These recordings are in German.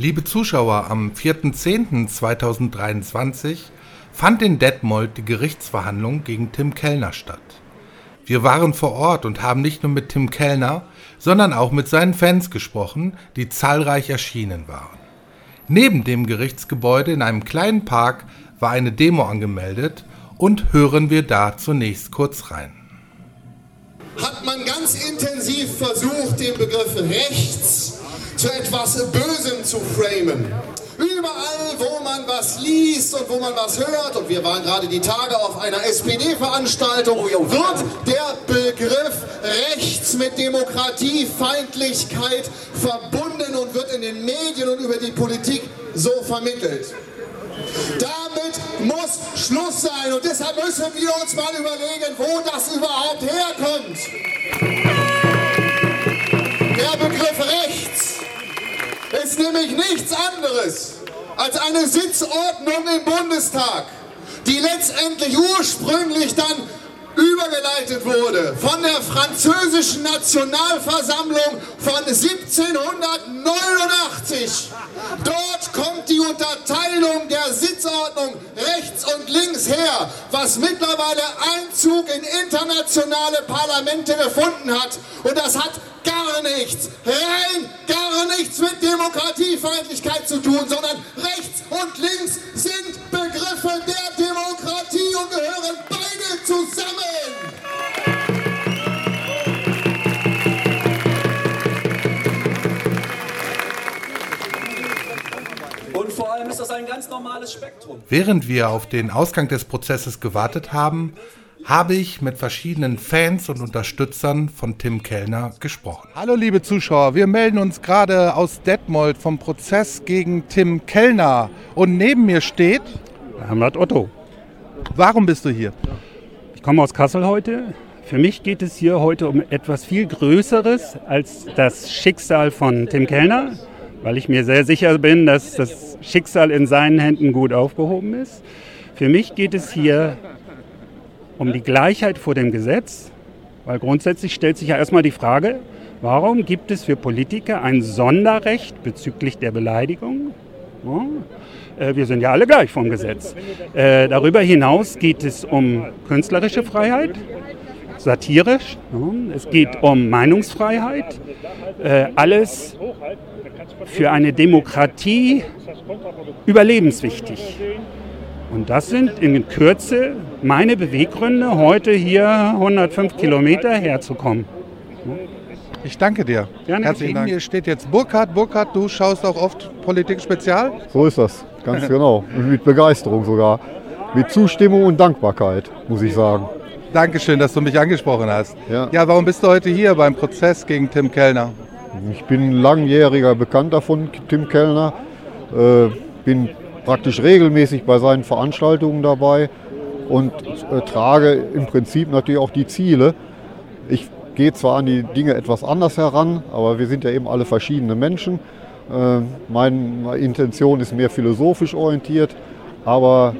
Liebe Zuschauer, am 4.10.2023 fand in Detmold die Gerichtsverhandlung gegen Tim Kellner statt. Wir waren vor Ort und haben nicht nur mit Tim Kellner, sondern auch mit seinen Fans gesprochen, die zahlreich erschienen waren. Neben dem Gerichtsgebäude in einem kleinen Park war eine Demo angemeldet und hören wir da zunächst kurz rein. Hat man ganz intensiv versucht, den Begriff rechts zu etwas Bösem zu framen. Überall, wo man was liest und wo man was hört, und wir waren gerade die Tage auf einer SPD-Veranstaltung, wird der Begriff rechts mit Demokratiefeindlichkeit verbunden und wird in den Medien und über die Politik so vermittelt. Damit muss Schluss sein und deshalb müssen wir uns mal überlegen, wo das überhaupt herkommt. Der Begriff rechts ist nämlich nichts anderes als eine Sitzordnung im Bundestag, die letztendlich ursprünglich dann übergeleitet wurde von der französischen Nationalversammlung von 1789. Dort kommt die Unterteilung der Sitzordnung rechts und links her, was mittlerweile Einzug in internationale Parlamente gefunden hat. Und das hat gar nichts, rein gar nichts mit Demokratiefeindlichkeit zu tun, sondern rechts und links sind Begriffe der Demokratie und gehören beide zusammen. Allem ist das ein ganz normales Spektrum. Während wir auf den Ausgang des Prozesses gewartet haben, habe ich mit verschiedenen Fans und Unterstützern von Tim Kellner gesprochen. Hallo liebe Zuschauer, wir melden uns gerade aus Detmold vom Prozess gegen Tim Kellner und neben mir steht Hermann Otto. Warum bist du hier? Ich komme aus Kassel heute. Für mich geht es hier heute um etwas viel Größeres als das Schicksal von Tim Kellner, weil ich mir sehr sicher bin, dass das Schicksal in seinen Händen gut aufgehoben ist. Für mich geht es hier um die Gleichheit vor dem Gesetz, weil grundsätzlich stellt sich ja erstmal die Frage, warum gibt es für Politiker ein Sonderrecht bezüglich der Beleidigung? Ja, äh, wir sind ja alle gleich vom Gesetz. Äh, darüber hinaus geht es um künstlerische Freiheit, satirisch, ja, es geht um Meinungsfreiheit, äh, alles für eine Demokratie überlebenswichtig. Und das sind in Kürze meine Beweggründe, heute hier 105 Kilometer herzukommen. Ich danke dir. Gerne. Herzlichen Dank. Hier steht jetzt Burkhard. Burkhard, du schaust auch oft Politik Spezial. So ist das, ganz genau. Mit Begeisterung sogar. Mit Zustimmung und Dankbarkeit, muss ich sagen. Dankeschön, dass du mich angesprochen hast. Ja. ja, warum bist du heute hier beim Prozess gegen Tim Kellner? Ich bin langjähriger Bekannter von Tim Kellner, äh, bin praktisch regelmäßig bei seinen Veranstaltungen dabei und äh, trage im Prinzip natürlich auch die Ziele. Ich gehe zwar an die Dinge etwas anders heran, aber wir sind ja eben alle verschiedene Menschen. Äh, meine Intention ist mehr philosophisch orientiert, aber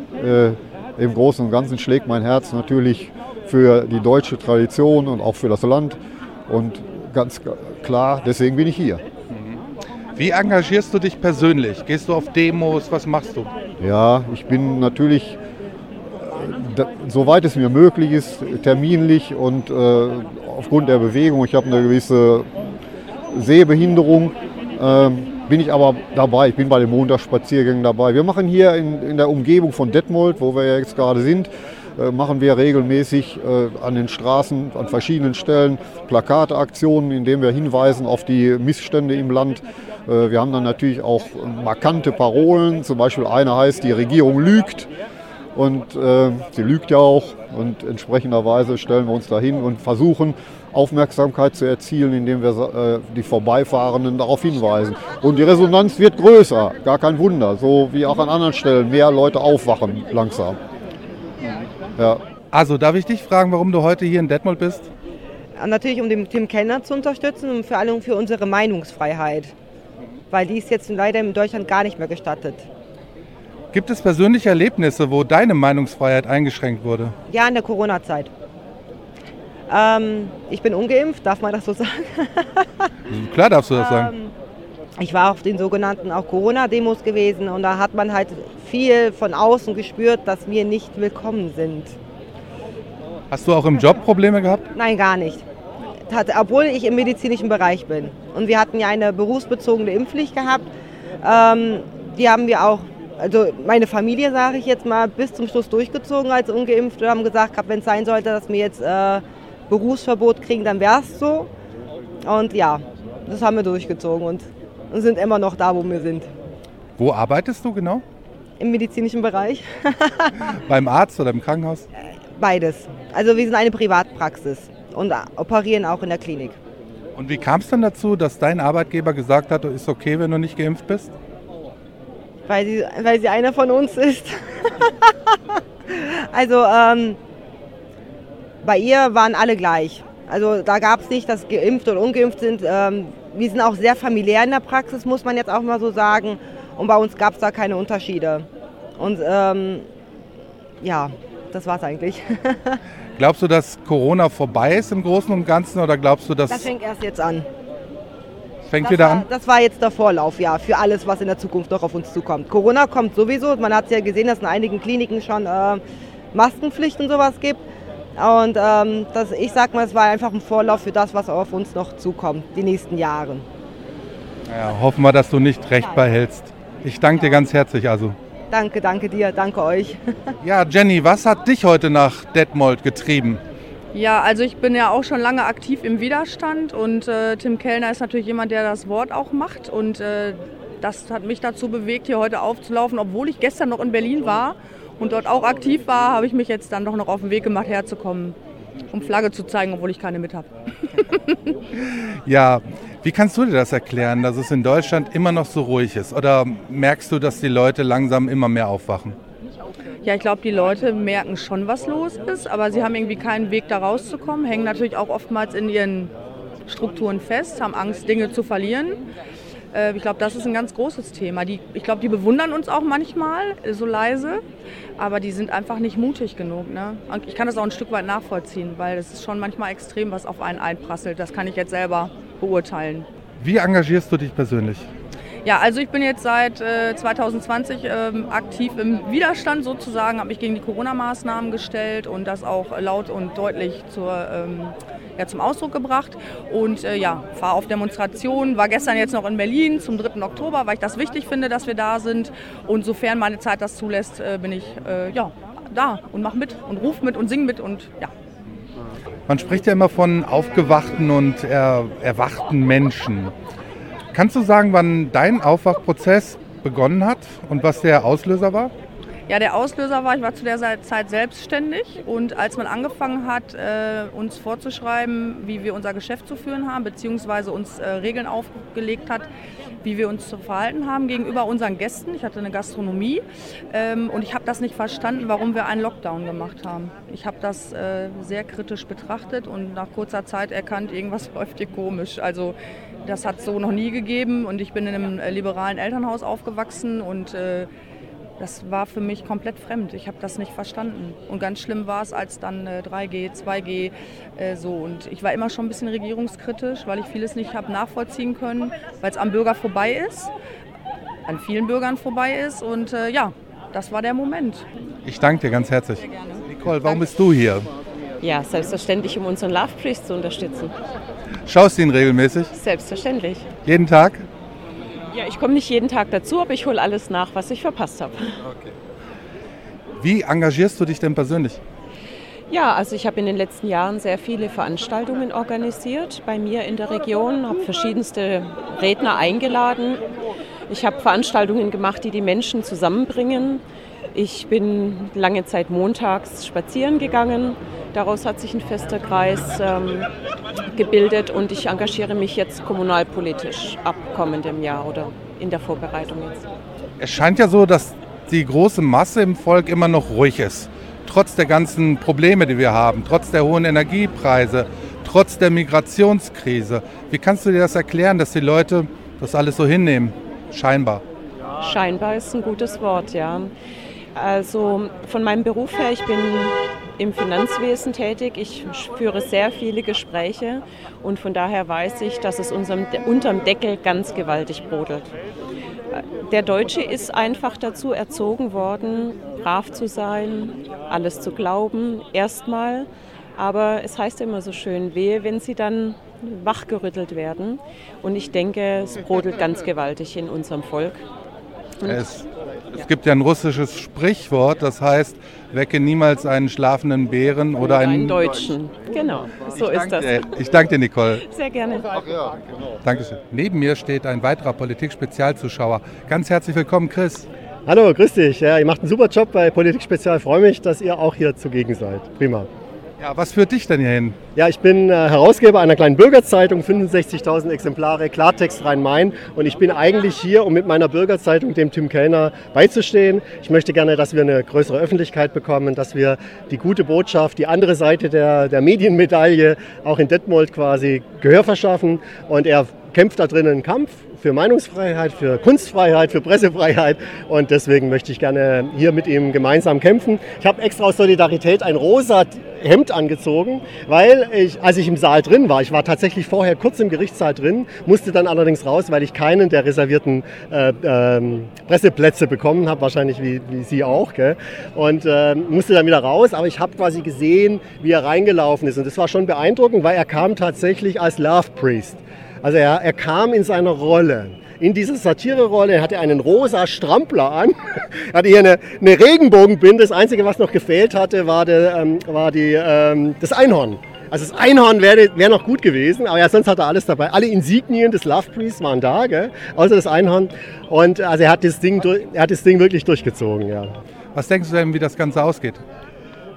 im Großen und Ganzen schlägt mein Herz natürlich für die deutsche Tradition und auch für das Land. Und ganz klar, deswegen bin ich hier. Wie engagierst du dich persönlich? Gehst du auf Demos? Was machst du? Ja, ich bin natürlich, äh, soweit es mir möglich ist, terminlich und äh, aufgrund der Bewegung, ich habe eine gewisse Sehbehinderung, äh, bin ich aber dabei. Ich bin bei den Montagsspaziergängen dabei. Wir machen hier in, in der Umgebung von Detmold, wo wir jetzt gerade sind, machen wir regelmäßig äh, an den Straßen, an verschiedenen Stellen Plakateaktionen, indem wir hinweisen auf die Missstände im Land. Äh, wir haben dann natürlich auch markante Parolen, zum Beispiel eine heißt, die Regierung lügt. Und äh, sie lügt ja auch und entsprechenderweise stellen wir uns dahin und versuchen Aufmerksamkeit zu erzielen, indem wir äh, die Vorbeifahrenden darauf hinweisen. Und die Resonanz wird größer, gar kein Wunder, so wie auch an anderen Stellen mehr Leute aufwachen langsam. Ja. Also darf ich dich fragen, warum du heute hier in Detmold bist? Natürlich, um den Tim Kellner zu unterstützen und vor allem für unsere Meinungsfreiheit. Weil die ist jetzt leider in Deutschland gar nicht mehr gestattet. Gibt es persönliche Erlebnisse, wo deine Meinungsfreiheit eingeschränkt wurde? Ja, in der Corona-Zeit. Ähm, ich bin ungeimpft, darf man das so sagen? Klar darfst du das sagen. Ich war auf den sogenannten auch Corona-Demos gewesen und da hat man halt viel von außen gespürt, dass wir nicht willkommen sind. Hast du auch im Job Probleme gehabt? Nein, gar nicht. Tat- Obwohl ich im medizinischen Bereich bin. Und wir hatten ja eine berufsbezogene Impfpflicht gehabt. Ähm, die haben wir auch, also meine Familie, sage ich jetzt mal, bis zum Schluss durchgezogen als Ungeimpfte. haben gesagt, wenn es sein sollte, dass wir jetzt äh, Berufsverbot kriegen, dann wäre es so. Und ja, das haben wir durchgezogen und und sind immer noch da, wo wir sind. Wo arbeitest du genau? Im medizinischen Bereich Beim Arzt oder im Krankenhaus? beides. Also wir sind eine Privatpraxis und operieren auch in der Klinik. Und wie kam es dann dazu, dass dein Arbeitgeber gesagt hat, ist okay, wenn du nicht geimpft bist? weil sie, weil sie einer von uns ist. also ähm, bei ihr waren alle gleich. Also da gab es nicht, dass geimpft oder ungeimpft sind. Ähm, wir sind auch sehr familiär in der Praxis, muss man jetzt auch mal so sagen. Und bei uns gab es da keine Unterschiede. Und ähm, ja, das war's eigentlich. Glaubst du, dass Corona vorbei ist im Großen und Ganzen oder glaubst du, dass Das fängt erst jetzt an. es fängt Das wieder war, an? das war jetzt der Vorlauf, ja, für alles, was in der Zukunft noch auf uns zukommt. Corona kommt sowieso. Man hat ja gesehen, dass es in einigen Kliniken schon äh, Maskenpflicht und sowas gibt. Und ähm, das, ich sag mal, es war einfach ein Vorlauf für das, was auf uns noch zukommt, die nächsten Jahre. Ja, hoffen wir, dass du nicht recht behältst. Ich danke dir ganz herzlich also. Danke, danke dir, danke euch. Ja, Jenny, was hat dich heute nach Detmold getrieben? Ja, also ich bin ja auch schon lange aktiv im Widerstand und äh, Tim Kellner ist natürlich jemand, der das Wort auch macht und äh, das hat mich dazu bewegt, hier heute aufzulaufen, obwohl ich gestern noch in Berlin war und dort auch aktiv war, habe ich mich jetzt dann doch noch auf den Weg gemacht, herzukommen, um Flagge zu zeigen, obwohl ich keine mit habe. Ja, wie kannst du dir das erklären, dass es in Deutschland immer noch so ruhig ist? Oder merkst du, dass die Leute langsam immer mehr aufwachen? Ja, ich glaube, die Leute merken schon, was los ist, aber sie haben irgendwie keinen Weg da rauszukommen, hängen natürlich auch oftmals in ihren Strukturen fest, haben Angst, Dinge zu verlieren. Äh, Ich glaube, das ist ein ganz großes Thema. Die, ich glaube, die bewundern uns auch manchmal äh, so leise, aber die sind einfach nicht mutig genug. Ne? Ich kann das auch ein Stück weit nachvollziehen, weil es ist schon manchmal extrem, was auf einen einprasselt. Das kann ich jetzt selber beurteilen. Wie engagierst du dich persönlich? Ja, also ich bin jetzt seit äh, 2020 ähm, aktiv im Widerstand sozusagen, habe mich gegen die Corona-Maßnahmen gestellt und das auch laut und deutlich zur, ähm, ja, zum Ausdruck gebracht. Und äh, ja, fahre auf Demonstrationen, war gestern jetzt noch in Berlin zum 3. Oktober, weil ich das wichtig finde, dass wir da sind. Und sofern meine Zeit das zulässt, äh, bin ich äh, ja, da und mache mit und rufe mit und singe mit und ja. Man spricht ja immer von aufgewachten und er, erwachten Menschen. Kannst du sagen, wann dein Aufwachprozess begonnen hat und was der Auslöser war? Ja, der Auslöser war, ich war zu der Zeit selbstständig und als man angefangen hat, äh, uns vorzuschreiben, wie wir unser Geschäft zu führen haben, beziehungsweise uns äh, Regeln aufgelegt hat, wie wir uns zu verhalten haben gegenüber unseren Gästen. Ich hatte eine Gastronomie ähm, und ich habe das nicht verstanden, warum wir einen Lockdown gemacht haben. Ich habe das äh, sehr kritisch betrachtet und nach kurzer Zeit erkannt, irgendwas läuft hier komisch. Also das hat es so noch nie gegeben und ich bin in einem liberalen Elternhaus aufgewachsen und das war für mich komplett fremd. Ich habe das nicht verstanden. Und ganz schlimm war es, als dann äh, 3G, 2G äh, so. Und ich war immer schon ein bisschen regierungskritisch, weil ich vieles nicht habe nachvollziehen können, weil es am Bürger vorbei ist, an vielen Bürgern vorbei ist. Und äh, ja, das war der Moment. Ich danke dir ganz herzlich. Nicole, warum bist du hier? Ja, selbstverständlich, um unseren Love Priest zu unterstützen. Schaust du ihn regelmäßig? Selbstverständlich. Jeden Tag? Ja, ich komme nicht jeden Tag dazu, aber ich hole alles nach, was ich verpasst habe. Wie engagierst du dich denn persönlich? Ja, also ich habe in den letzten Jahren sehr viele Veranstaltungen organisiert bei mir in der Region, habe verschiedenste Redner eingeladen. Ich habe Veranstaltungen gemacht, die die Menschen zusammenbringen. Ich bin lange Zeit montags spazieren gegangen. Daraus hat sich ein fester Kreis ähm, gebildet und ich engagiere mich jetzt kommunalpolitisch ab kommendem Jahr oder in der Vorbereitung jetzt. Es scheint ja so, dass die große Masse im Volk immer noch ruhig ist. Trotz der ganzen Probleme, die wir haben, trotz der hohen Energiepreise, trotz der Migrationskrise. Wie kannst du dir das erklären, dass die Leute das alles so hinnehmen? Scheinbar. Scheinbar ist ein gutes Wort, ja. Also von meinem Beruf her, ich bin im Finanzwesen tätig. Ich führe sehr viele Gespräche und von daher weiß ich, dass es unserem, unterm Deckel ganz gewaltig brodelt. Der Deutsche ist einfach dazu erzogen worden, brav zu sein, alles zu glauben, erstmal. Aber es heißt immer so schön, wehe, wenn sie dann wachgerüttelt werden. Und ich denke, es brodelt ganz gewaltig in unserem Volk. Es, es, gibt ja ein russisches Sprichwort, das heißt, wecke niemals einen schlafenden Bären oder, oder einen, einen Deutschen. Genau, so ist das. Ich danke dir, Nicole. Sehr gerne. Ach ja, genau. Dankeschön. Neben mir steht ein weiterer Politik-Spezialzuschauer. Ganz herzlich willkommen, Chris. Hallo, grüß dich. Ja, ihr macht einen super Job bei Politik Spezial. Freue mich, dass ihr auch hier zugegen seid. Prima. Ja, was führt dich denn hier hin? Ja, ich bin äh, Herausgeber einer kleinen Bürgerzeitung, 65.000 Exemplare, Klartext Rhein-Main. Und ich bin eigentlich hier, um mit meiner Bürgerzeitung dem Tim Kellner beizustehen. Ich möchte gerne, dass wir eine größere Öffentlichkeit bekommen, dass wir die gute Botschaft, die andere Seite der, der Medienmedaille auch in Detmold quasi Gehör verschaffen. Und er kämpft da drinnen einen Kampf für Meinungsfreiheit, für Kunstfreiheit, für Pressefreiheit und deswegen möchte ich gerne hier mit ihm gemeinsam kämpfen. Ich habe extra aus Solidarität ein rosa Hemd angezogen, weil ich, als ich im Saal drin war, ich war tatsächlich vorher kurz im Gerichtssaal drin, musste dann allerdings raus, weil ich keinen der reservierten äh, äh, Presseplätze bekommen habe, wahrscheinlich wie, wie Sie auch, gell? und äh, musste dann wieder raus, aber ich habe quasi gesehen, wie er reingelaufen ist und das war schon beeindruckend, weil er kam tatsächlich als Love Priest. Also er, er kam in seiner Rolle. In dieser Satire-Rolle hatte er einen rosa Strampler an, hatte hier eine, eine Regenbogenbinde. Das Einzige, was noch gefehlt hatte, war, der, ähm, war die, ähm, das Einhorn. Also das Einhorn wäre wär noch gut gewesen, aber ja, sonst hat er alles dabei. Alle Insignien des Love Priest waren da, gell? außer das Einhorn. Und also er hat das Ding, er hat das Ding wirklich durchgezogen. Ja. Was denkst du denn, wie das Ganze ausgeht?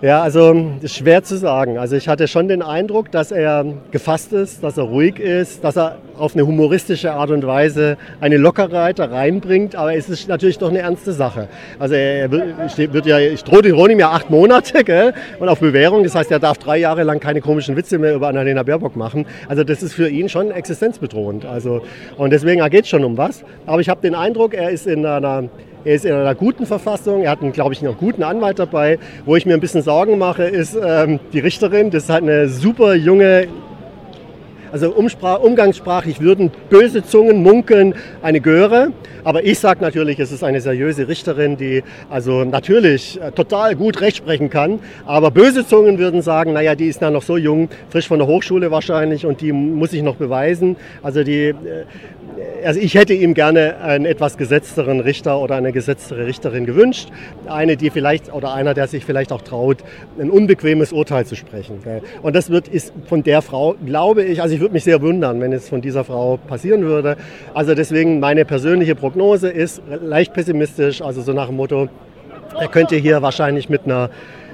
Ja, also schwer zu sagen. Also ich hatte schon den Eindruck, dass er gefasst ist, dass er ruhig ist, dass er auf eine humoristische Art und Weise eine Lockerheit da reinbringt, aber es ist natürlich doch eine ernste Sache. Also er wird ja, ich drohe Ronim ja acht Monate gell, und auf Bewährung, das heißt, er darf drei Jahre lang keine komischen Witze mehr über Annalena Baerbock machen. Also das ist für ihn schon existenzbedrohend. Also, und deswegen geht es schon um was. Aber ich habe den Eindruck, er ist in einer er ist in einer guten Verfassung. Er hat, einen, glaube ich, einen guten Anwalt dabei. Wo ich mir ein bisschen Sorgen mache, ist ähm, die Richterin. Das ist halt eine super junge, also umgangssprachlich würden böse Zungen munkeln eine Göre. Aber ich sage natürlich, es ist eine seriöse Richterin, die also natürlich äh, total gut Recht sprechen kann. Aber böse Zungen würden sagen, naja, die ist ja noch so jung, frisch von der Hochschule wahrscheinlich und die muss sich noch beweisen. Also die, äh, also ich hätte ihm gerne einen etwas gesetzteren Richter oder eine gesetztere Richterin gewünscht. Eine, die vielleicht, oder einer, der sich vielleicht auch traut, ein unbequemes Urteil zu sprechen. Und das wird, ist von der Frau, glaube ich, also ich würde mich sehr wundern, wenn es von dieser Frau passieren würde. Also deswegen meine persönliche Prognose ist leicht pessimistisch, also so nach dem Motto, er könnte hier wahrscheinlich mit einer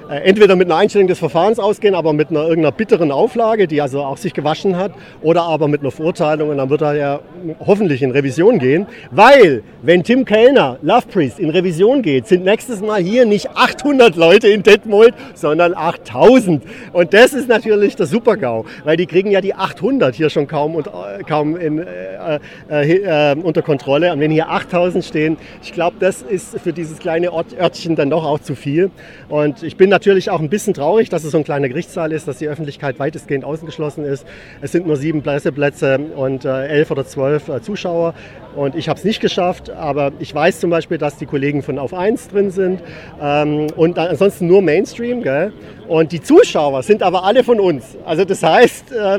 entweder mit einer Einstellung des Verfahrens ausgehen, aber mit einer irgendeiner bitteren Auflage, die also auch sich gewaschen hat, oder aber mit einer Verurteilung und dann wird er ja hoffentlich in Revision gehen, weil wenn Tim Kellner, Love Priest, in Revision geht, sind nächstes Mal hier nicht 800 Leute in Detmold, sondern 8000 und das ist natürlich der Supergau, weil die kriegen ja die 800 hier schon kaum, und, äh, kaum in, äh, äh, äh, unter Kontrolle. Und wenn hier 8000 stehen, ich glaube, das ist für dieses kleine Ort, Örtchen dann doch auch zu viel. Und ich bin natürlich auch ein bisschen traurig, dass es so ein kleiner Gerichtssaal ist, dass die Öffentlichkeit weitestgehend ausgeschlossen ist. Es sind nur sieben Presseplätze und äh, elf oder zwölf äh, Zuschauer. Und ich habe es nicht geschafft, aber ich weiß zum Beispiel, dass die Kollegen von Auf 1 drin sind ähm, und ansonsten nur Mainstream. Gell? Und die Zuschauer sind aber alle von uns. Also das heißt, äh,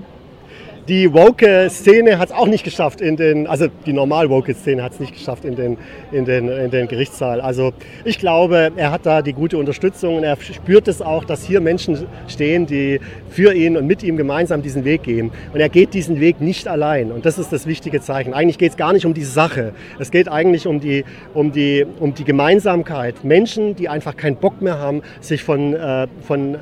die woke-Szene hat es auch nicht geschafft in den, also die normal woke-Szene hat es nicht geschafft in den, in, den, in den Gerichtssaal. Also ich glaube, er hat da die gute Unterstützung und er spürt es auch, dass hier Menschen stehen, die für ihn und mit ihm gemeinsam diesen Weg gehen. Und er geht diesen Weg nicht allein. Und das ist das wichtige Zeichen. Eigentlich geht es gar nicht um die Sache. Es geht eigentlich um die, um die, um die Gemeinsamkeit. Menschen, die einfach keinen Bock mehr haben, sich von, äh, von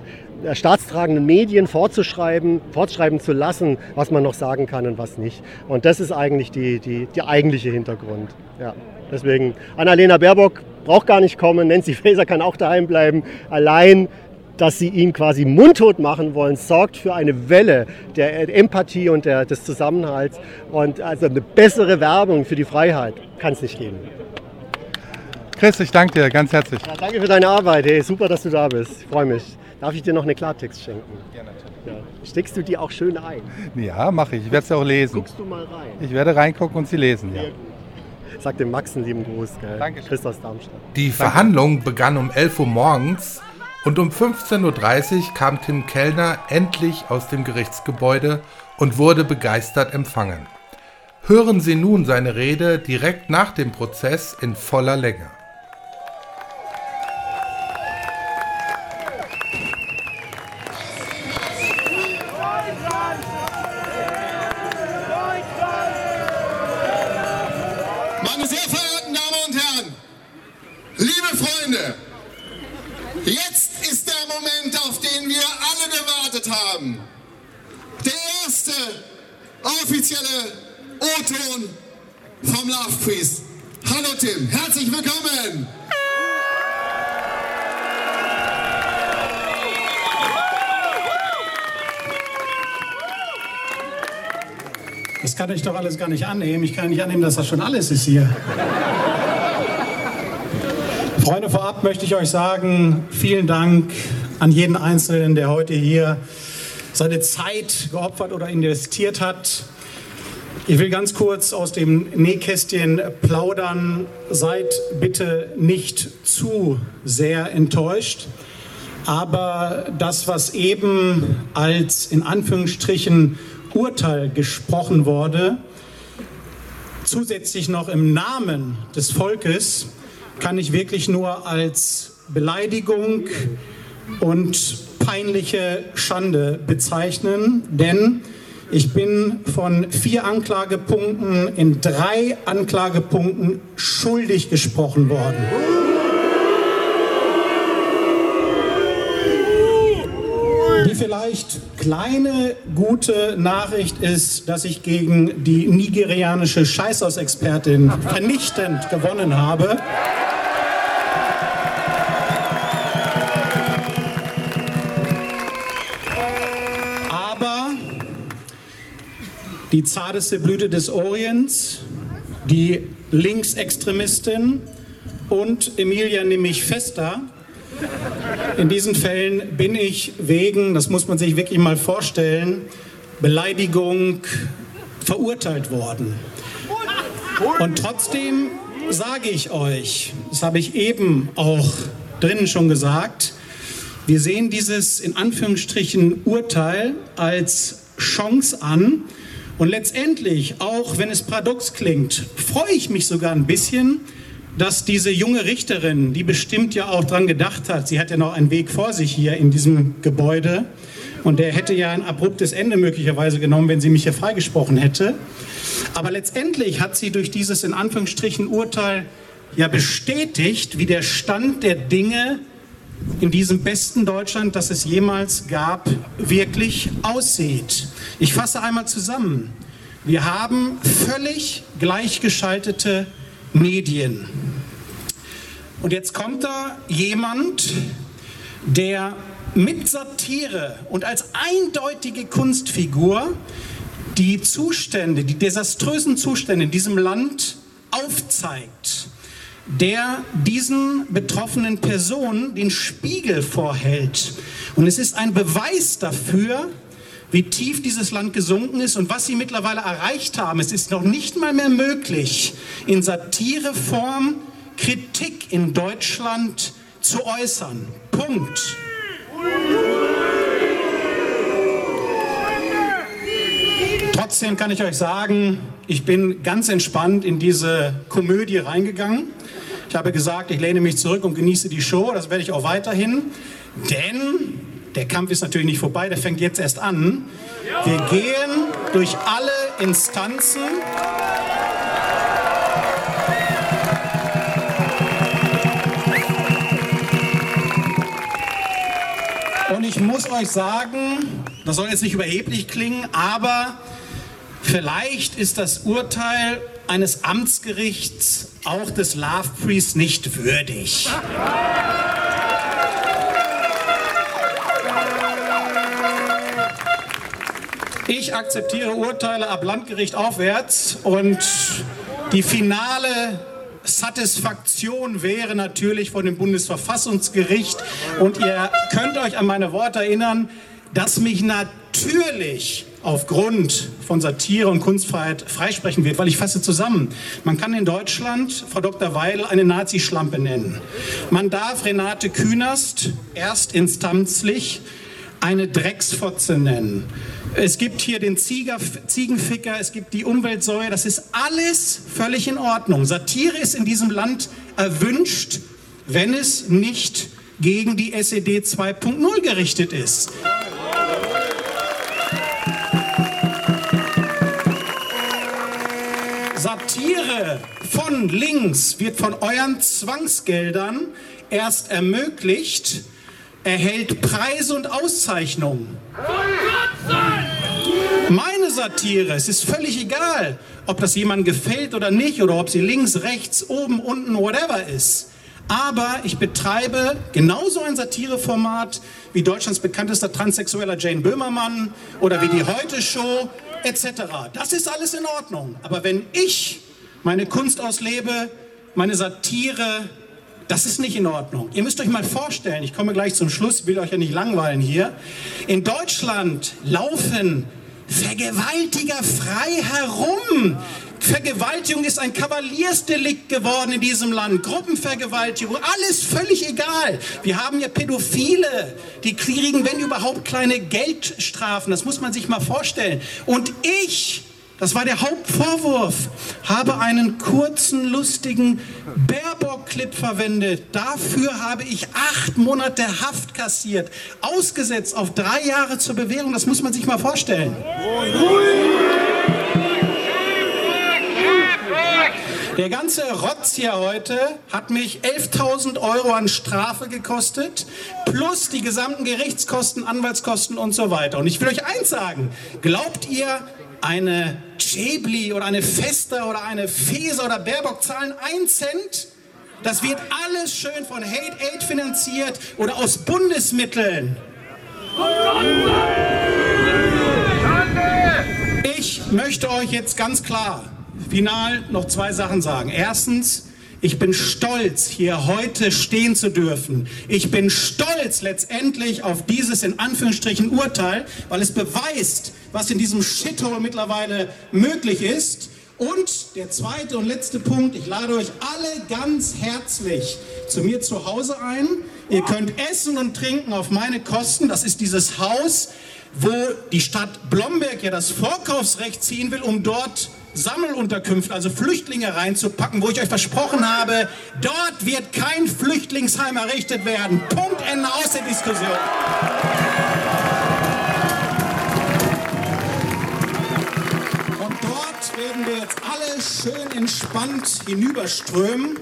staatstragenden Medien fortzuschreiben, fortschreiben zu lassen, was man noch sagen kann und was nicht. Und das ist eigentlich die, die, die eigentliche Hintergrund. Ja. Deswegen, Annalena Baerbock braucht gar nicht kommen, Nancy Faeser kann auch daheim bleiben. Allein, dass sie ihn quasi mundtot machen wollen, sorgt für eine Welle der Empathie und der, des Zusammenhalts. Und also eine bessere Werbung für die Freiheit kann es nicht geben. Chris, ich danke dir ganz herzlich. Ja, danke für deine Arbeit. Hey, super, dass du da bist. Ich freue mich. Darf ich dir noch eine Klartext schenken? Ja, natürlich. Ja. Steckst du die auch schön ein? Ja, mache ich. Ich werde sie auch lesen. Guckst du mal rein? Ich werde reingucken und sie lesen, ja. Sag dem Max einen lieben Gruß, gell? Danke. Chris aus Darmstadt. Die Verhandlung begann um 11 Uhr morgens und um 15.30 Uhr kam Tim Kellner endlich aus dem Gerichtsgebäude und wurde begeistert empfangen. Hören Sie nun seine Rede direkt nach dem Prozess in voller Länge. Meine sehr verehrten Damen und Herren, liebe Freunde, jetzt ist der Moment, auf den wir alle gewartet haben. Der erste offizielle O-Ton vom Love Priest. Hallo Tim, herzlich willkommen. Das gar nicht annehmen. Ich kann nicht annehmen, dass das schon alles ist hier. Freunde, vorab möchte ich euch sagen, vielen Dank an jeden Einzelnen, der heute hier seine Zeit geopfert oder investiert hat. Ich will ganz kurz aus dem Nähkästchen plaudern. Seid bitte nicht zu sehr enttäuscht. Aber das, was eben als in Anführungsstrichen Urteil gesprochen wurde, zusätzlich noch im Namen des Volkes, kann ich wirklich nur als Beleidigung und peinliche Schande bezeichnen, denn ich bin von vier Anklagepunkten in drei Anklagepunkten schuldig gesprochen worden. Vielleicht kleine gute Nachricht ist, dass ich gegen die nigerianische Scheißhausexpertin vernichtend gewonnen habe. Aber die zarteste Blüte des Orients, die Linksextremistin und Emilia nämlich Festa, in diesen Fällen bin ich wegen, das muss man sich wirklich mal vorstellen, Beleidigung verurteilt worden. Und trotzdem sage ich euch, das habe ich eben auch drinnen schon gesagt, wir sehen dieses in Anführungsstrichen Urteil als Chance an. Und letztendlich, auch wenn es paradox klingt, freue ich mich sogar ein bisschen, dass diese junge Richterin, die bestimmt ja auch dran gedacht hat, sie hat ja noch einen Weg vor sich hier in diesem Gebäude und der hätte ja ein abruptes Ende möglicherweise genommen, wenn sie mich hier freigesprochen hätte. Aber letztendlich hat sie durch dieses in Anführungsstrichen Urteil ja bestätigt, wie der Stand der Dinge in diesem besten Deutschland, das es jemals gab, wirklich aussieht. Ich fasse einmal zusammen. Wir haben völlig gleichgeschaltete Medien. Und jetzt kommt da jemand, der mit Satire und als eindeutige Kunstfigur die Zustände, die desaströsen Zustände in diesem Land aufzeigt, der diesen betroffenen Personen den Spiegel vorhält. Und es ist ein Beweis dafür, wie tief dieses Land gesunken ist und was sie mittlerweile erreicht haben. Es ist noch nicht mal mehr möglich, in Satireform Kritik in Deutschland zu äußern. Punkt. Trotzdem kann ich euch sagen, ich bin ganz entspannt in diese Komödie reingegangen. Ich habe gesagt, ich lehne mich zurück und genieße die Show. Das werde ich auch weiterhin. Denn der Kampf ist natürlich nicht vorbei, der fängt jetzt erst an. Wir gehen durch alle Instanzen. Und ich muss euch sagen, das soll jetzt nicht überheblich klingen, aber vielleicht ist das Urteil eines Amtsgerichts auch des Love Priests nicht würdig. Ich akzeptiere Urteile ab Landgericht aufwärts und die finale Satisfaktion wäre natürlich von dem Bundesverfassungsgericht. Und ihr könnt euch an meine Worte erinnern, dass mich natürlich aufgrund von Satire und Kunstfreiheit freisprechen wird, weil ich fasse zusammen. Man kann in Deutschland Frau Dr. Weil eine Nazischlampe nennen. Man darf Renate Künast erstinstanzlich eine Drecksfotze nennen. Es gibt hier den Zieger, Ziegenficker, es gibt die Umweltsäure, das ist alles völlig in Ordnung. Satire ist in diesem Land erwünscht, wenn es nicht gegen die SED 2.0 gerichtet ist. Satire von links wird von euren Zwangsgeldern erst ermöglicht, erhält Preise und Auszeichnungen. Meine Satire, es ist völlig egal, ob das jemandem gefällt oder nicht oder ob sie links, rechts, oben, unten, whatever ist. Aber ich betreibe genauso ein Satireformat wie Deutschlands bekanntester transsexueller Jane Böhmermann oder wie die Heute Show etc. Das ist alles in Ordnung. Aber wenn ich meine Kunst auslebe, meine Satire, das ist nicht in Ordnung. Ihr müsst euch mal vorstellen, ich komme gleich zum Schluss, will euch ja nicht langweilen hier. In Deutschland laufen Vergewaltiger frei herum. Vergewaltigung ist ein Kavaliersdelikt geworden in diesem Land. Gruppenvergewaltigung, alles völlig egal. Wir haben ja Pädophile, die kriegen, wenn überhaupt, kleine Geldstrafen. Das muss man sich mal vorstellen. Und ich das war der Hauptvorwurf. Habe einen kurzen, lustigen Baerbock-Clip verwendet. Dafür habe ich acht Monate Haft kassiert. Ausgesetzt auf drei Jahre zur Bewährung. Das muss man sich mal vorstellen. Der ganze Rotz hier heute hat mich 11.000 Euro an Strafe gekostet, plus die gesamten Gerichtskosten, Anwaltskosten und so weiter. Und ich will euch eins sagen, glaubt ihr, eine Chebli oder eine Fester oder eine Feser oder Baerbock zahlen 1 Cent. Das wird alles schön von Hate Aid finanziert oder aus Bundesmitteln. Ich möchte euch jetzt ganz klar final noch zwei Sachen sagen. Erstens, ich bin stolz, hier heute stehen zu dürfen. Ich bin stolz letztendlich auf dieses in Anführungsstrichen Urteil, weil es beweist, was in diesem Shithole mittlerweile möglich ist. Und der zweite und letzte Punkt, ich lade euch alle ganz herzlich zu mir zu Hause ein. Ihr könnt essen und trinken auf meine Kosten. Das ist dieses Haus, wo die Stadt Blomberg ja das Vorkaufsrecht ziehen will, um dort Sammelunterkünfte, also Flüchtlinge reinzupacken, wo ich euch versprochen habe, dort wird kein Flüchtlingsheim errichtet werden. Punkt, Ende aus der Diskussion. Und dort werden wir jetzt alle schön entspannt hinüberströmen,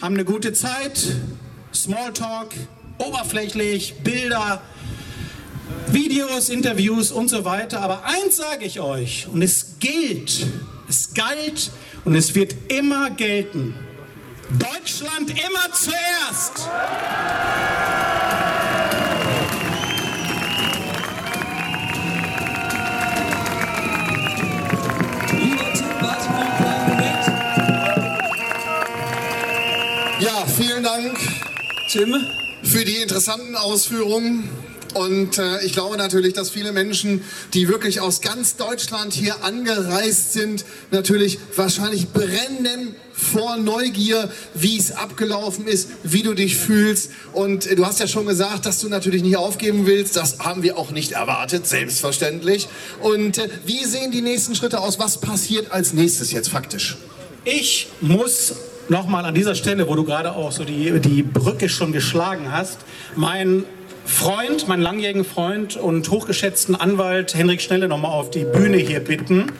haben eine gute Zeit, Smalltalk, oberflächlich, Bilder, Videos, Interviews und so weiter. Aber eins sage ich euch, und es gilt, es galt und es wird immer gelten. Deutschland immer zuerst. Ja, vielen Dank, Tim, für die interessanten Ausführungen. Und äh, ich glaube natürlich, dass viele Menschen, die wirklich aus ganz Deutschland hier angereist sind, natürlich wahrscheinlich brennen vor Neugier, wie es abgelaufen ist, wie du dich fühlst. Und äh, du hast ja schon gesagt, dass du natürlich nicht aufgeben willst. Das haben wir auch nicht erwartet, selbstverständlich. Und äh, wie sehen die nächsten Schritte aus? Was passiert als nächstes jetzt faktisch? Ich muss nochmal an dieser Stelle, wo du gerade auch so die, die Brücke schon geschlagen hast, mein Freund, meinen langjährigen Freund und hochgeschätzten Anwalt Henrik Schnelle nochmal auf die Bühne hier bitten.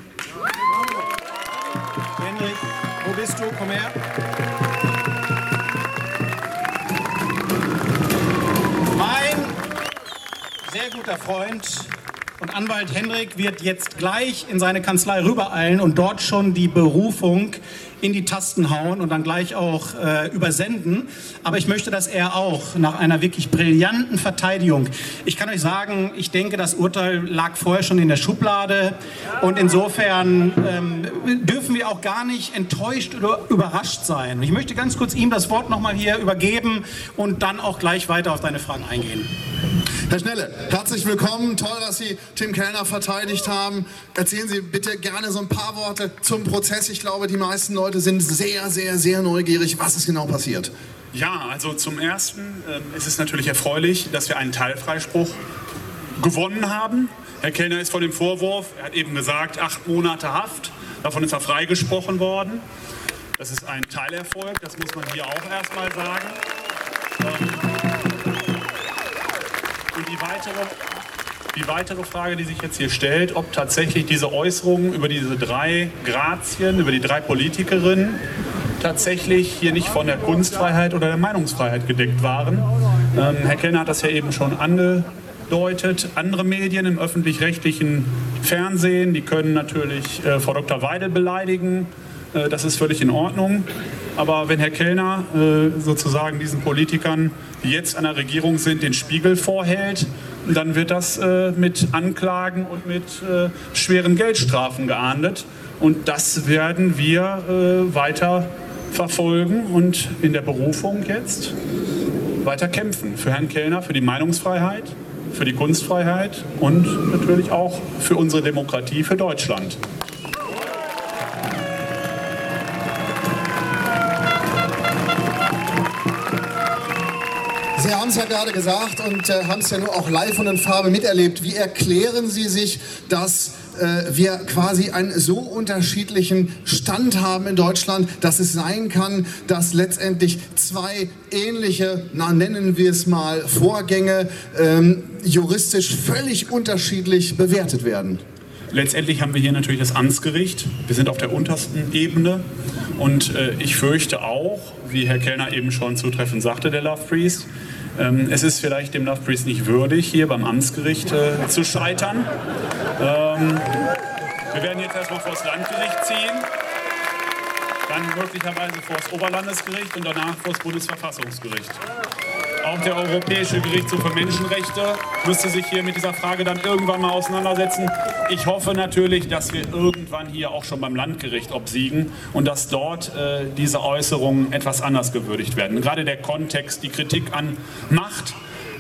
Henrik, wo bist du? Komm her. Mein sehr guter Freund Und Anwalt Henrik wird jetzt gleich in seine Kanzlei rübereilen und dort schon die Berufung in die Tasten hauen und dann gleich auch äh, übersenden. Aber ich möchte, dass er auch nach einer wirklich brillanten Verteidigung, ich kann euch sagen, ich denke, das Urteil lag vorher schon in der Schublade und insofern ähm, dürfen wir auch gar nicht enttäuscht oder überrascht sein. Ich möchte ganz kurz ihm das Wort nochmal hier übergeben und dann auch gleich weiter auf deine Fragen eingehen. Herr Schnelle, herzlich willkommen. Toll, dass Sie Tim Kellner verteidigt haben. Erzählen Sie bitte gerne so ein paar Worte zum Prozess. Ich glaube, die meisten Leute sind sehr, sehr, sehr neugierig. Was ist genau passiert? Ja, also zum Ersten äh, ist es natürlich erfreulich, dass wir einen Teilfreispruch gewonnen haben. Herr Kellner ist vor dem Vorwurf, er hat eben gesagt, acht Monate Haft. Davon ist er freigesprochen worden. Das ist ein Teilerfolg, das muss man hier auch erstmal sagen. Und die weitere, die weitere Frage, die sich jetzt hier stellt, ob tatsächlich diese Äußerungen über diese drei Grazien, über die drei Politikerinnen, tatsächlich hier nicht von der Kunstfreiheit oder der Meinungsfreiheit gedeckt waren. Ähm, Herr Kellner hat das ja eben schon angedeutet. Andere Medien im öffentlich-rechtlichen Fernsehen, die können natürlich äh, Frau Dr. Weidel beleidigen. Äh, das ist völlig in Ordnung. Aber wenn Herr Kellner äh, sozusagen diesen Politikern, die jetzt an der Regierung sind, den Spiegel vorhält, dann wird das äh, mit Anklagen und mit äh, schweren Geldstrafen geahndet. Und das werden wir äh, weiter verfolgen und in der Berufung jetzt weiter kämpfen. Für Herrn Kellner, für die Meinungsfreiheit, für die Kunstfreiheit und natürlich auch für unsere Demokratie, für Deutschland. Sie haben es ja gerade gesagt und äh, haben es ja nur auch live und in Farbe miterlebt. Wie erklären Sie sich, dass äh, wir quasi einen so unterschiedlichen Stand haben in Deutschland, dass es sein kann, dass letztendlich zwei ähnliche, na nennen wir es mal, Vorgänge ähm, juristisch völlig unterschiedlich bewertet werden? Letztendlich haben wir hier natürlich das Amtsgericht. Wir sind auf der untersten Ebene. Und äh, ich fürchte auch, wie Herr Kellner eben schon zutreffend sagte, der Love Priest, ähm, es ist vielleicht dem Love Priest nicht würdig, hier beim Amtsgericht äh, zu scheitern. Ähm, wir werden jetzt erstmal vor das Landgericht ziehen, dann möglicherweise vor das Oberlandesgericht und danach vor das Bundesverfassungsgericht. Auch der Europäische Gerichtshof für Menschenrechte müsste sich hier mit dieser Frage dann irgendwann mal auseinandersetzen. Ich hoffe natürlich, dass wir irgendwann hier auch schon beim Landgericht obsiegen und dass dort äh, diese Äußerungen etwas anders gewürdigt werden. Gerade der Kontext, die Kritik an Macht,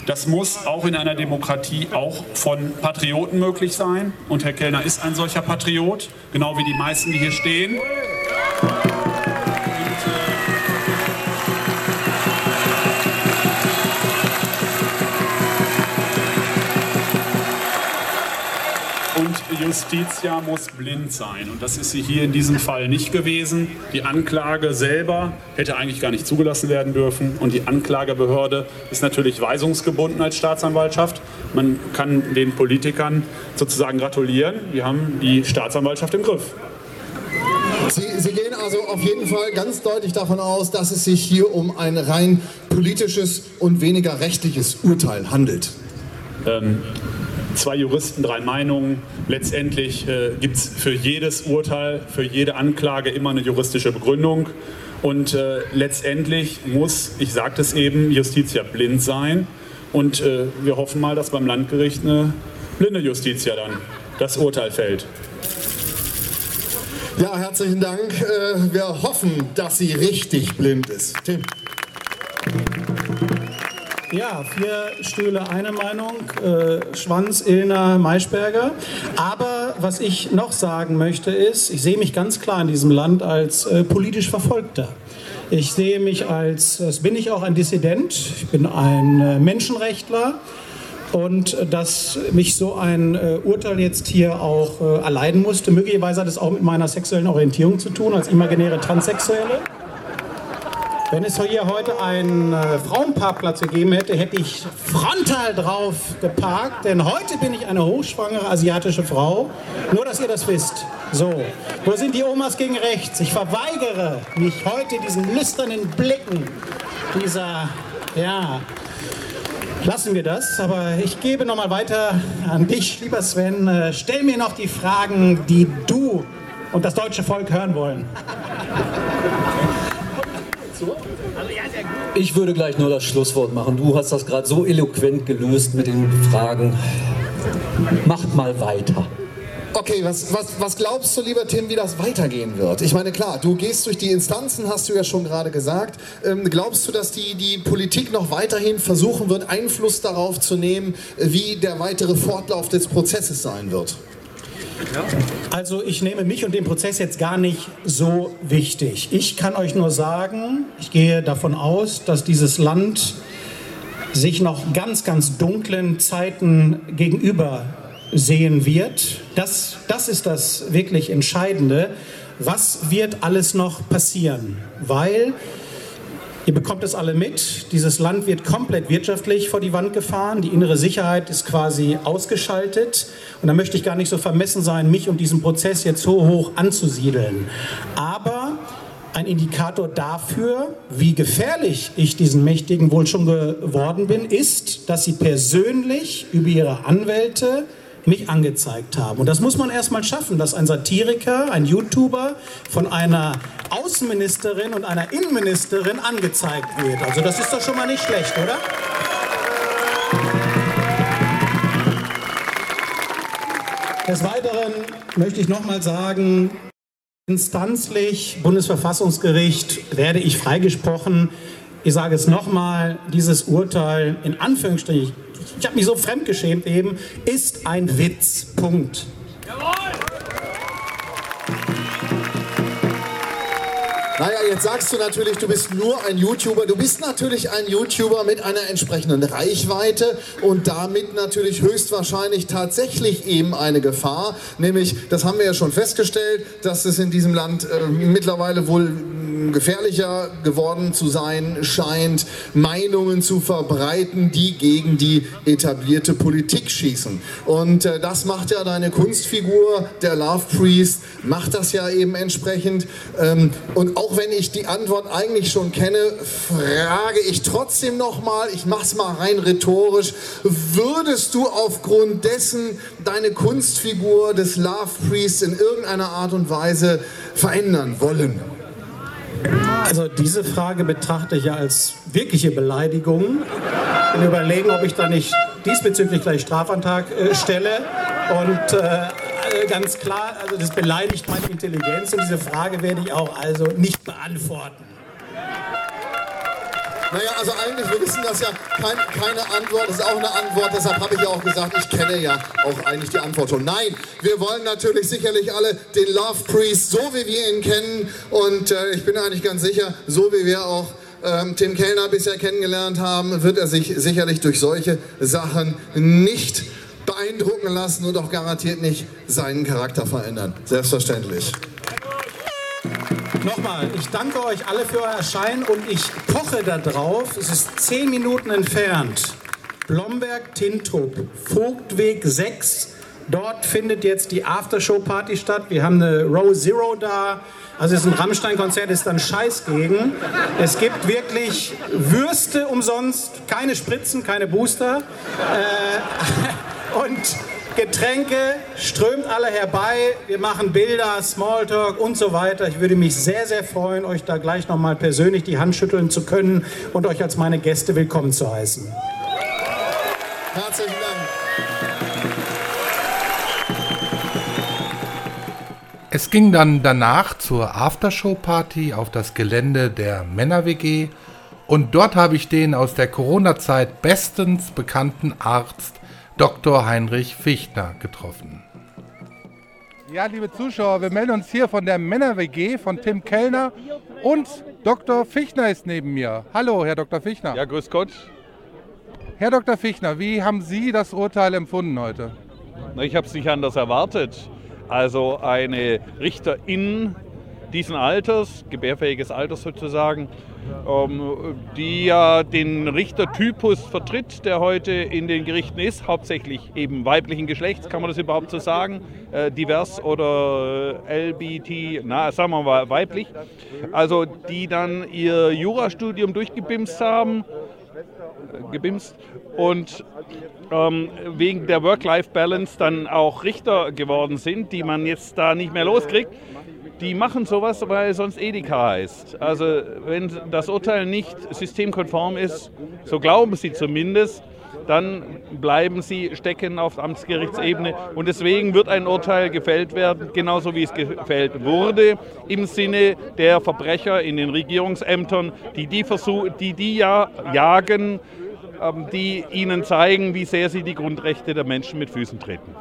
das muss auch in einer Demokratie auch von Patrioten möglich sein. Und Herr Kellner ist ein solcher Patriot, genau wie die meisten, die hier stehen. Justitia muss blind sein. Und das ist sie hier in diesem Fall nicht gewesen. Die Anklage selber hätte eigentlich gar nicht zugelassen werden dürfen. Und die Anklagebehörde ist natürlich weisungsgebunden als Staatsanwaltschaft. Man kann den Politikern sozusagen gratulieren. Wir haben die Staatsanwaltschaft im Griff. Sie, Sie, gehen also auf jeden Fall ganz deutlich davon aus, dass es sich hier um ein rein politisches und weniger rechtliches Urteil handelt. Ähm, zwei Juristen, drei Meinungen. Letztendlich äh, gibt es für jedes Urteil, für jede Anklage immer eine juristische Begründung. Und äh, letztendlich muss, ich sagte es eben, Justitia blind sein. Und äh, wir hoffen mal, dass beim Landgericht eine blinde Justitia dann das Urteil fällt. Ja, herzlichen Dank. Äh, wir hoffen, dass sie richtig blind ist. Tim. Ja, vier Stühle, eine Meinung. Äh, Schwanz, Ilner, Maischberger. Aber was ich noch sagen möchte ist, ich sehe mich ganz klar in diesem Land als äh, politisch Verfolgter. Ich sehe mich als, das bin ich auch ein Dissident, ich bin ein äh, Menschenrechtler. Und dass mich so ein äh, Urteil jetzt hier auch äh, erleiden musste, möglicherweise hat es auch mit meiner sexuellen Orientierung zu tun, als imaginäre Transsexuelle. Wenn es hier heute einen äh, Frauenparkplatz gegeben hätte, hätte ich frontal drauf geparkt, denn heute bin ich eine hochschwangere asiatische Frau. Nur, dass ihr das wisst. So, wo sind die Omas gegen rechts? Ich verweigere mich heute diesen lüsternen Blicken dieser, ja, lassen wir das. Aber ich gebe nochmal weiter an dich, lieber Sven. Äh, stell mir noch die Fragen, die du und das deutsche Volk hören wollen. Ich würde gleich nur das Schlusswort machen. Du hast das gerade so eloquent gelöst mit den Fragen. Macht mal weiter. Okay, was, was, was glaubst du, lieber Tim, wie das weitergehen wird? Ich meine, klar, du gehst durch die Instanzen, hast du ja schon gerade gesagt. Ähm, glaubst du, dass die, die Politik noch weiterhin versuchen wird, Einfluss darauf zu nehmen, wie der weitere Fortlauf des Prozesses sein wird? Also ich nehme mich und den Prozess jetzt gar nicht so wichtig. Ich kann euch nur sagen, ich gehe davon aus, dass dieses Land sich noch ganz, ganz dunklen Zeiten gegenüber sehen wird. Das, das ist das wirklich Entscheidende. Was wird alles noch passieren? Weil Ihr bekommt es alle mit. Dieses Land wird komplett wirtschaftlich vor die Wand gefahren. Die innere Sicherheit ist quasi ausgeschaltet. Und da möchte ich gar nicht so vermessen sein, mich und diesen Prozess jetzt so hoch anzusiedeln. Aber ein Indikator dafür, wie gefährlich ich diesen Mächtigen wohl schon geworden bin, ist, dass sie persönlich über ihre Anwälte mich angezeigt haben. Und das muss man erstmal schaffen, dass ein Satiriker, ein YouTuber von einer Außenministerin und einer Innenministerin angezeigt wird. Also das ist doch schon mal nicht schlecht, oder? Des Weiteren möchte ich nochmal sagen, instanzlich, Bundesverfassungsgericht, werde ich freigesprochen. Ich sage es nochmal, dieses Urteil in Anführungsstrichen ich habe mich so fremdgeschämt eben, ist ein Witz. Punkt. Naja, jetzt sagst du natürlich, du bist nur ein YouTuber. Du bist natürlich ein YouTuber mit einer entsprechenden Reichweite und damit natürlich höchstwahrscheinlich tatsächlich eben eine Gefahr. Nämlich, das haben wir ja schon festgestellt, dass es in diesem Land äh, mittlerweile wohl gefährlicher geworden zu sein scheint, Meinungen zu verbreiten, die gegen die etablierte Politik schießen. Und äh, das macht ja deine Kunstfigur, der Love Priest, macht das ja eben entsprechend. Ähm, und auch wenn ich die Antwort eigentlich schon kenne, frage ich trotzdem nochmal, ich mache es mal rein rhetorisch, würdest du aufgrund dessen deine Kunstfigur des Love Priests in irgendeiner Art und Weise verändern wollen? Also diese Frage betrachte ich ja als wirkliche Beleidigung. Ich bin überlegen, ob ich da nicht diesbezüglich gleich Strafantrag äh, stelle. Und äh, ganz klar, also das beleidigt meine Intelligenz und diese Frage werde ich auch also nicht beantworten. Naja, also eigentlich, wir wissen das ja, kein, keine Antwort ist auch eine Antwort. Deshalb habe ich ja auch gesagt, ich kenne ja auch eigentlich die Antwort schon. Nein, wir wollen natürlich sicherlich alle den Love Priest, so wie wir ihn kennen. Und äh, ich bin eigentlich ganz sicher, so wie wir auch ähm, Tim Kellner bisher kennengelernt haben, wird er sich sicherlich durch solche Sachen nicht beeindrucken lassen und auch garantiert nicht seinen Charakter verändern. Selbstverständlich. Nochmal, ich danke euch alle für euer Erscheinen und ich poche darauf. Es ist zehn Minuten entfernt. Blomberg Tintrup, Vogtweg 6. Dort findet jetzt die Aftershow-Party statt. Wir haben eine Row Zero da. Also es ist ein Rammstein-Konzert, ist dann Scheiß gegen. Es gibt wirklich Würste umsonst, keine Spritzen, keine Booster. Äh, und Getränke, strömt alle herbei, wir machen Bilder, Smalltalk und so weiter. Ich würde mich sehr, sehr freuen, euch da gleich nochmal persönlich die Hand schütteln zu können und euch als meine Gäste willkommen zu heißen. Herzlichen Dank. Es ging dann danach zur Aftershow-Party auf das Gelände der Männer-WG und dort habe ich den aus der Corona-Zeit bestens bekannten Arzt Dr. Heinrich Fichtner getroffen. Ja, liebe Zuschauer, wir melden uns hier von der Männer-WG von Tim Kellner und Dr. Fichtner ist neben mir. Hallo, Herr Dr. Fichtner. Ja, grüß Gott. Herr Dr. Fichtner, wie haben Sie das Urteil empfunden heute? Ich habe es nicht anders erwartet. Also eine Richterin diesen Alters, gebärfähiges Alters sozusagen, die ja den Richtertypus vertritt, der heute in den Gerichten ist, hauptsächlich eben weiblichen Geschlechts, kann man das überhaupt so sagen, äh, divers oder äh, LBT, na, sagen wir mal weiblich, also die dann ihr Jurastudium durchgebimst haben, gebimst und ähm, wegen der Work-Life-Balance dann auch Richter geworden sind, die man jetzt da nicht mehr loskriegt, die machen sowas, weil sonst Edeka heißt. Also wenn das Urteil nicht systemkonform ist, so glauben sie zumindest, dann bleiben sie stecken auf Amtsgerichtsebene. Und deswegen wird ein Urteil gefällt werden, genauso wie es gefällt wurde, im Sinne der Verbrecher in den Regierungsämtern, die die, versuch, die, die ja jagen, ähm, die ihnen zeigen, wie sehr sie die Grundrechte der Menschen mit Füßen treten.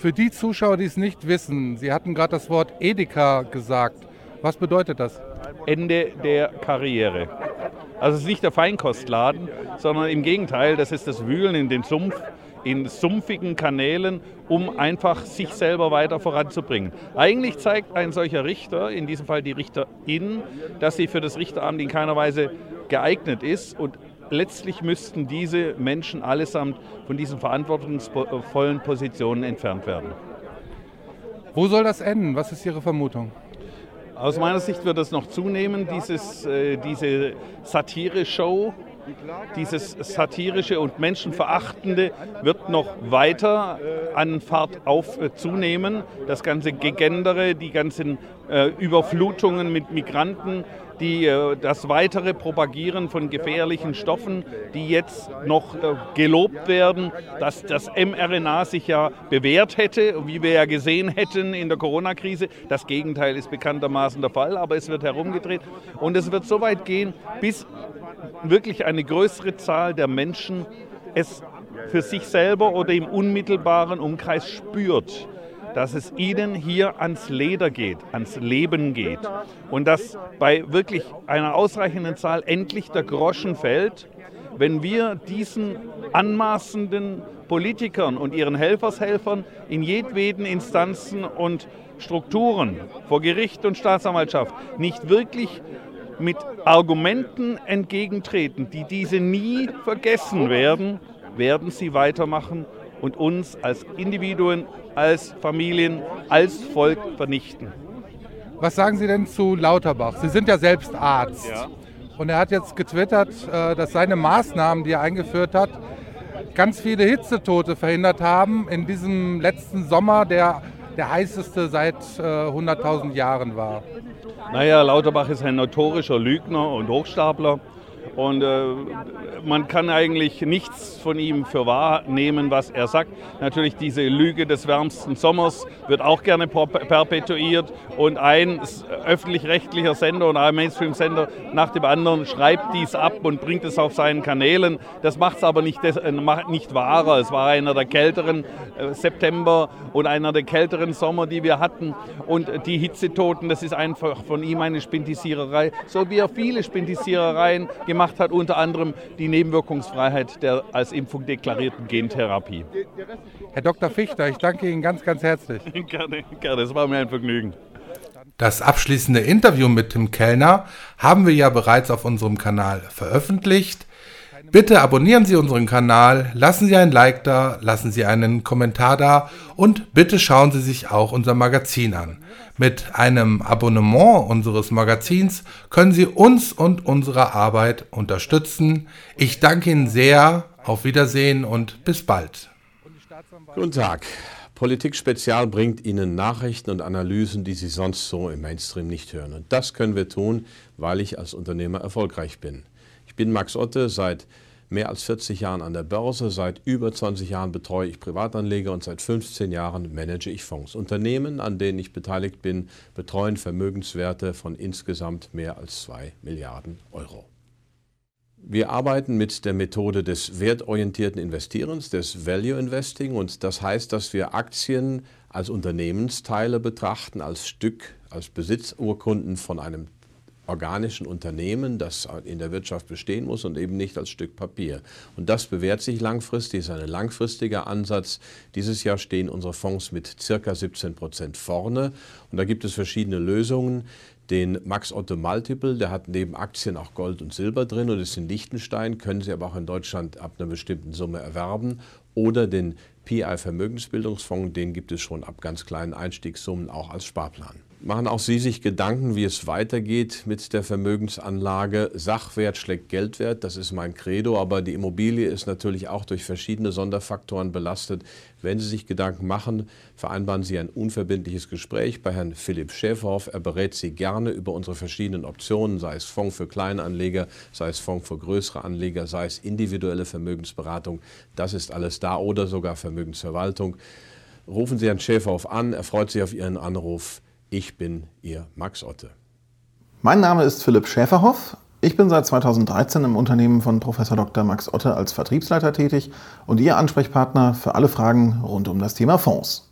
Für die Zuschauer, die es nicht wissen, Sie hatten gerade das Wort Edeka gesagt. Was bedeutet das? Ende der Karriere. Also es ist nicht der Feinkostladen, sondern im Gegenteil, das ist das Wühlen in den Sumpf, in sumpfigen Kanälen, um einfach sich selber weiter voranzubringen. Eigentlich zeigt ein solcher Richter, in diesem Fall die Richterin, dass sie für das Richteramt in keiner Weise geeignet ist und letztlich müssten diese Menschen allesamt von diesen verantwortungsvollen Positionen entfernt werden. Wo soll das enden? Was ist Ihre Vermutung? Aus meiner Sicht wird es noch zunehmen, dieses, äh, diese Satire-Show, dieses satirische und menschenverachtende wird noch weiter an Fahrt auf äh, zunehmen. Das ganze Gegendere, die ganzen äh, Überflutungen mit Migranten, die, äh, das weitere Propagieren von gefährlichen Stoffen, die jetzt noch äh, gelobt werden, dass das mRNA sich ja bewährt hätte, wie wir ja gesehen hätten in der Corona-Krise. Das Gegenteil ist bekanntermaßen der Fall, aber es wird herumgedreht. Und es wird so weit gehen, bis wirklich eine größere Zahl der Menschen es für sich selber oder im unmittelbaren Umkreis spürt dass es ihnen hier ans Leder geht, ans Leben geht. Und dass bei wirklich einer ausreichenden Zahl endlich der Groschen fällt, wenn wir diesen anmaßenden Politikern und ihren Helfershelfern in jedweden Instanzen und Strukturen vor Gericht und Staatsanwaltschaft nicht wirklich mit Argumenten entgegentreten, die diese nie vergessen werden, werden sie weitermachen und uns als Individuen, als Familien, als Volk vernichten. Was sagen Sie denn zu Lauterbach? Sie sind ja selbst Arzt. Ja. Und er hat jetzt getwittert, äh, dass seine Maßnahmen, die er eingeführt hat, ganz viele Hitzetote verhindert haben in diesem letzten Sommer, der der heißeste seit 100.000 äh, Jahren war. Naja, Lauterbach ist ein notorischer Lügner und Hochstapler. Und äh, man kann eigentlich nichts von ihm für wahr nehmen, was er sagt. Natürlich diese Lüge des wärmsten Sommers wird auch gerne perpetuiert. Und ein öffentlich-rechtlicher Sender und ein Mainstream-Sender nach dem anderen schreibt dies ab und bringt es auf seinen Kanälen. Das macht es aber nicht, äh, nicht wahrer. Es war einer der kälteren äh, September und einer der kälteren Sommer, die wir hatten. Und die Hitzetoten, das ist einfach von ihm eine Spintisiererei, so wie er viele Spintisierereien gemacht hat, unter anderem die Nebenwirkungsfreiheit der als Impfung deklarierten Gentherapie. Herr Dr. Fichter, ich danke Ihnen ganz, ganz herzlich. gerne, gerne, es war mir ein Vergnügen. Das abschließende Interview mit Tim Kellner haben wir ja bereits auf unserem Kanal veröffentlicht. Bitte abonnieren Sie unseren Kanal, lassen Sie ein Like da, lassen Sie einen Kommentar da und bitte schauen Sie sich auch unser Magazin an. Mit einem Abonnement unseres Magazins können Sie uns und unsere Arbeit unterstützen. Ich danke Ihnen sehr, auf Wiedersehen und bis bald. Guten Tag. Politik Spezial bringt Ihnen Nachrichten und Analysen, die Sie sonst so im Mainstream nicht hören. Und das können wir tun, weil ich als Unternehmer erfolgreich bin. Ich bin Max Otte, seit mehr als 40 Jahren an der Börse, seit über 20 Jahren betreue ich Privatanleger und seit 15 Jahren manage ich Fonds. Unternehmen, an denen ich beteiligt bin, betreuen Vermögenswerte von insgesamt mehr als 2 Milliarden Euro. Wir arbeiten mit der Methode des wertorientierten Investierens, des Value Investing und das heißt, dass wir Aktien als Unternehmensteile betrachten, als Stück, als Besitzurkunden von einem organischen Unternehmen, das in der Wirtschaft bestehen muss und eben nicht als Stück Papier. Und das bewährt sich langfristig, ist ein langfristiger Ansatz. Dieses Jahr stehen unsere Fonds mit circa 17 Prozent vorne und da gibt es verschiedene Lösungen. Den Max Otto Multiple, der hat neben Aktien auch Gold und Silber drin und ist in Liechtenstein, können Sie aber auch in Deutschland ab einer bestimmten Summe erwerben. Oder den PI Vermögensbildungsfonds, den gibt es schon ab ganz kleinen Einstiegssummen auch als Sparplan. Machen auch Sie sich Gedanken, wie es weitergeht mit der Vermögensanlage? Sachwert schlägt Geldwert, das ist mein Credo, aber die Immobilie ist natürlich auch durch verschiedene Sonderfaktoren belastet. Wenn Sie sich Gedanken machen, vereinbaren Sie ein unverbindliches Gespräch bei Herrn Philipp Schäferhoff. Er berät Sie gerne über unsere verschiedenen Optionen, sei es Fonds für Kleinanleger, sei es Fonds für größere Anleger, sei es individuelle Vermögensberatung. Das ist alles da oder sogar Vermögensverwaltung. Rufen Sie Herrn Schäferhoff an, er freut sich auf Ihren Anruf. Ich bin Ihr Max Otte. Mein Name ist Philipp Schäferhoff. Ich bin seit 2013 im Unternehmen von Professor Dr. Max Otte als Vertriebsleiter tätig und Ihr Ansprechpartner für alle Fragen rund um das Thema Fonds.